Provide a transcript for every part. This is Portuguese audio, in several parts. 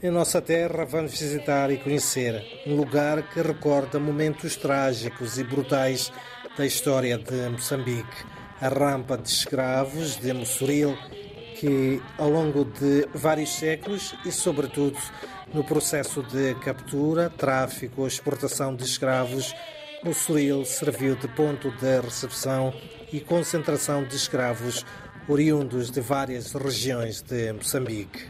Em nossa terra, vamos visitar e conhecer um lugar que recorda momentos trágicos e brutais da história de Moçambique. A rampa de escravos de Mossoril, que ao longo de vários séculos e, sobretudo, no processo de captura, tráfico exportação de escravos, Mossoril serviu de ponto de recepção e concentração de escravos oriundos de várias regiões de Moçambique.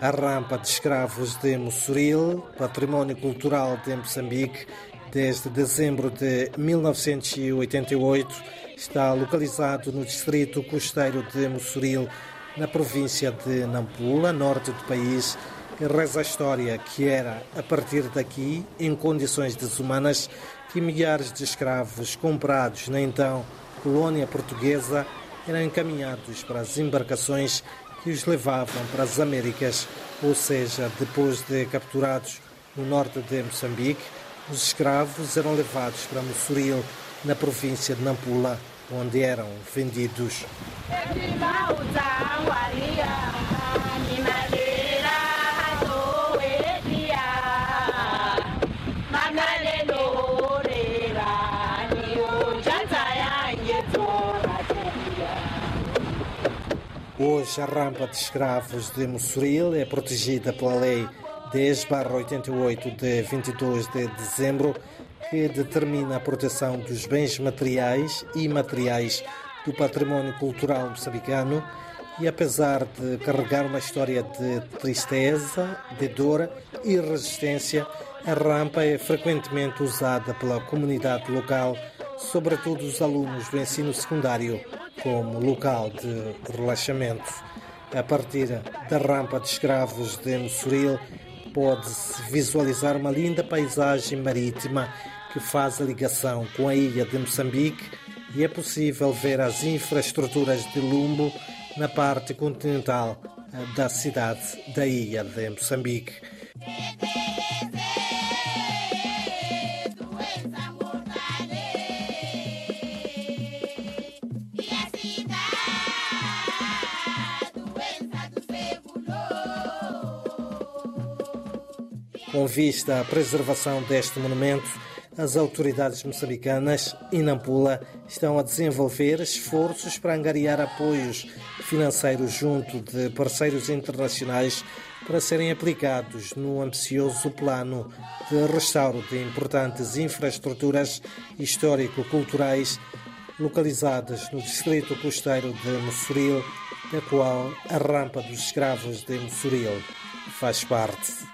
A rampa de escravos de Mossoril, património cultural de Moçambique, desde dezembro de 1988, está localizado no distrito costeiro de Mossoril, na província de Nampula, norte do país, e reza a história que era a partir daqui, em condições desumanas, que milhares de escravos comprados na então colônia portuguesa eram encaminhados para as embarcações que os levavam para as Américas, ou seja, depois de capturados no norte de Moçambique, os escravos eram levados para Mossoril, na província de Nampula, onde eram vendidos. Hoje, a rampa de escravos de Mossoril é protegida pela Lei 10-88 de 22 de dezembro, que determina a proteção dos bens materiais e imateriais do património cultural moçambicano. E apesar de carregar uma história de tristeza, de dor e resistência, a rampa é frequentemente usada pela comunidade local, sobretudo os alunos do ensino secundário como local de relaxamento. A partir da rampa de escravos de Mossoril, pode-se visualizar uma linda paisagem marítima que faz a ligação com a ilha de Moçambique e é possível ver as infraestruturas de Lumbo na parte continental da cidade da ilha de Moçambique. Com vista à preservação deste monumento, as autoridades moçambicanas e Nampula estão a desenvolver esforços para angariar apoios financeiros junto de parceiros internacionais para serem aplicados no ambicioso plano de restauro de importantes infraestruturas histórico-culturais localizadas no distrito costeiro de Mossoril, da qual a rampa dos escravos de Mossoril faz parte.